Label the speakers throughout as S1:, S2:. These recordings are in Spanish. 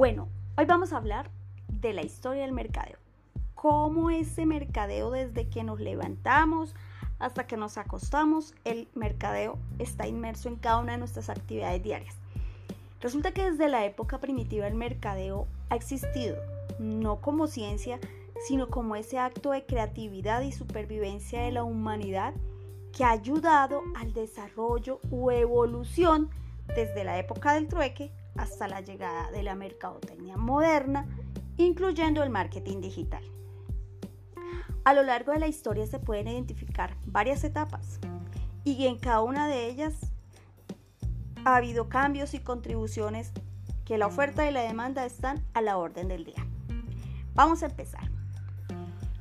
S1: Bueno, hoy vamos a hablar de la historia del mercadeo. Cómo ese mercadeo desde que nos levantamos hasta que nos acostamos, el mercadeo está inmerso en cada una de nuestras actividades diarias. Resulta que desde la época primitiva el mercadeo ha existido, no como ciencia, sino como ese acto de creatividad y supervivencia de la humanidad que ha ayudado al desarrollo u evolución desde la época del trueque hasta la llegada de la mercadotecnia moderna, incluyendo el marketing digital. A lo largo de la historia se pueden identificar varias etapas y en cada una de ellas ha habido cambios y contribuciones que la oferta y la demanda están a la orden del día. Vamos a empezar.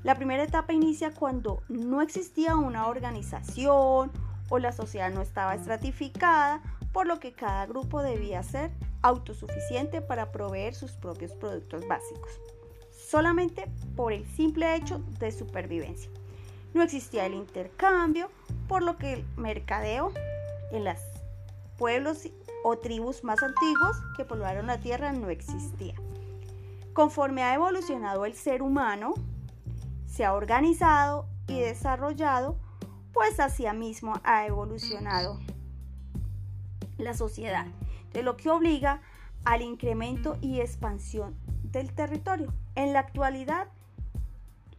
S1: La primera etapa inicia cuando no existía una organización o la sociedad no estaba estratificada, por lo que cada grupo debía ser autosuficiente para proveer sus propios productos básicos, solamente por el simple hecho de supervivencia. No existía el intercambio, por lo que el mercadeo en los pueblos o tribus más antiguos que poblaron la tierra no existía. Conforme ha evolucionado el ser humano, se ha organizado y desarrollado, pues hacia mismo ha evolucionado la sociedad, de lo que obliga al incremento y expansión del territorio. En la actualidad,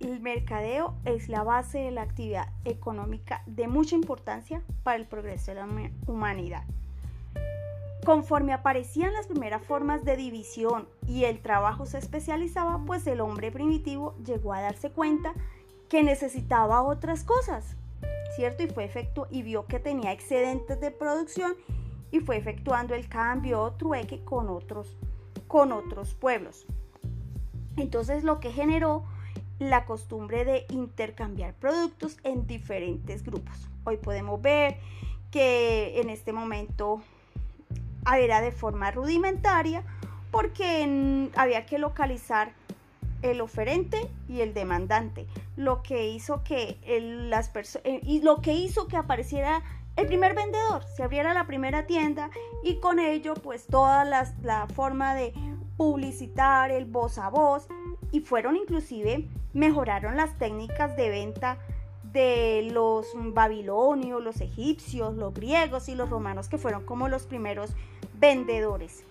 S1: el mercadeo es la base de la actividad económica de mucha importancia para el progreso de la humanidad. Conforme aparecían las primeras formas de división y el trabajo se especializaba, pues el hombre primitivo llegó a darse cuenta que necesitaba otras cosas, ¿cierto? Y fue efecto y vio que tenía excedentes de producción y fue efectuando el cambio o trueque con otros, con otros pueblos. Entonces lo que generó la costumbre de intercambiar productos en diferentes grupos. Hoy podemos ver que en este momento era de forma rudimentaria porque había que localizar el oferente y el demandante, lo que hizo que las personas eh, y lo que hizo que apareciera el primer vendedor, se abriera la primera tienda y con ello pues toda la forma de publicitar, el voz a voz y fueron inclusive mejoraron las técnicas de venta de los babilonios, los egipcios, los griegos y los romanos que fueron como los primeros vendedores.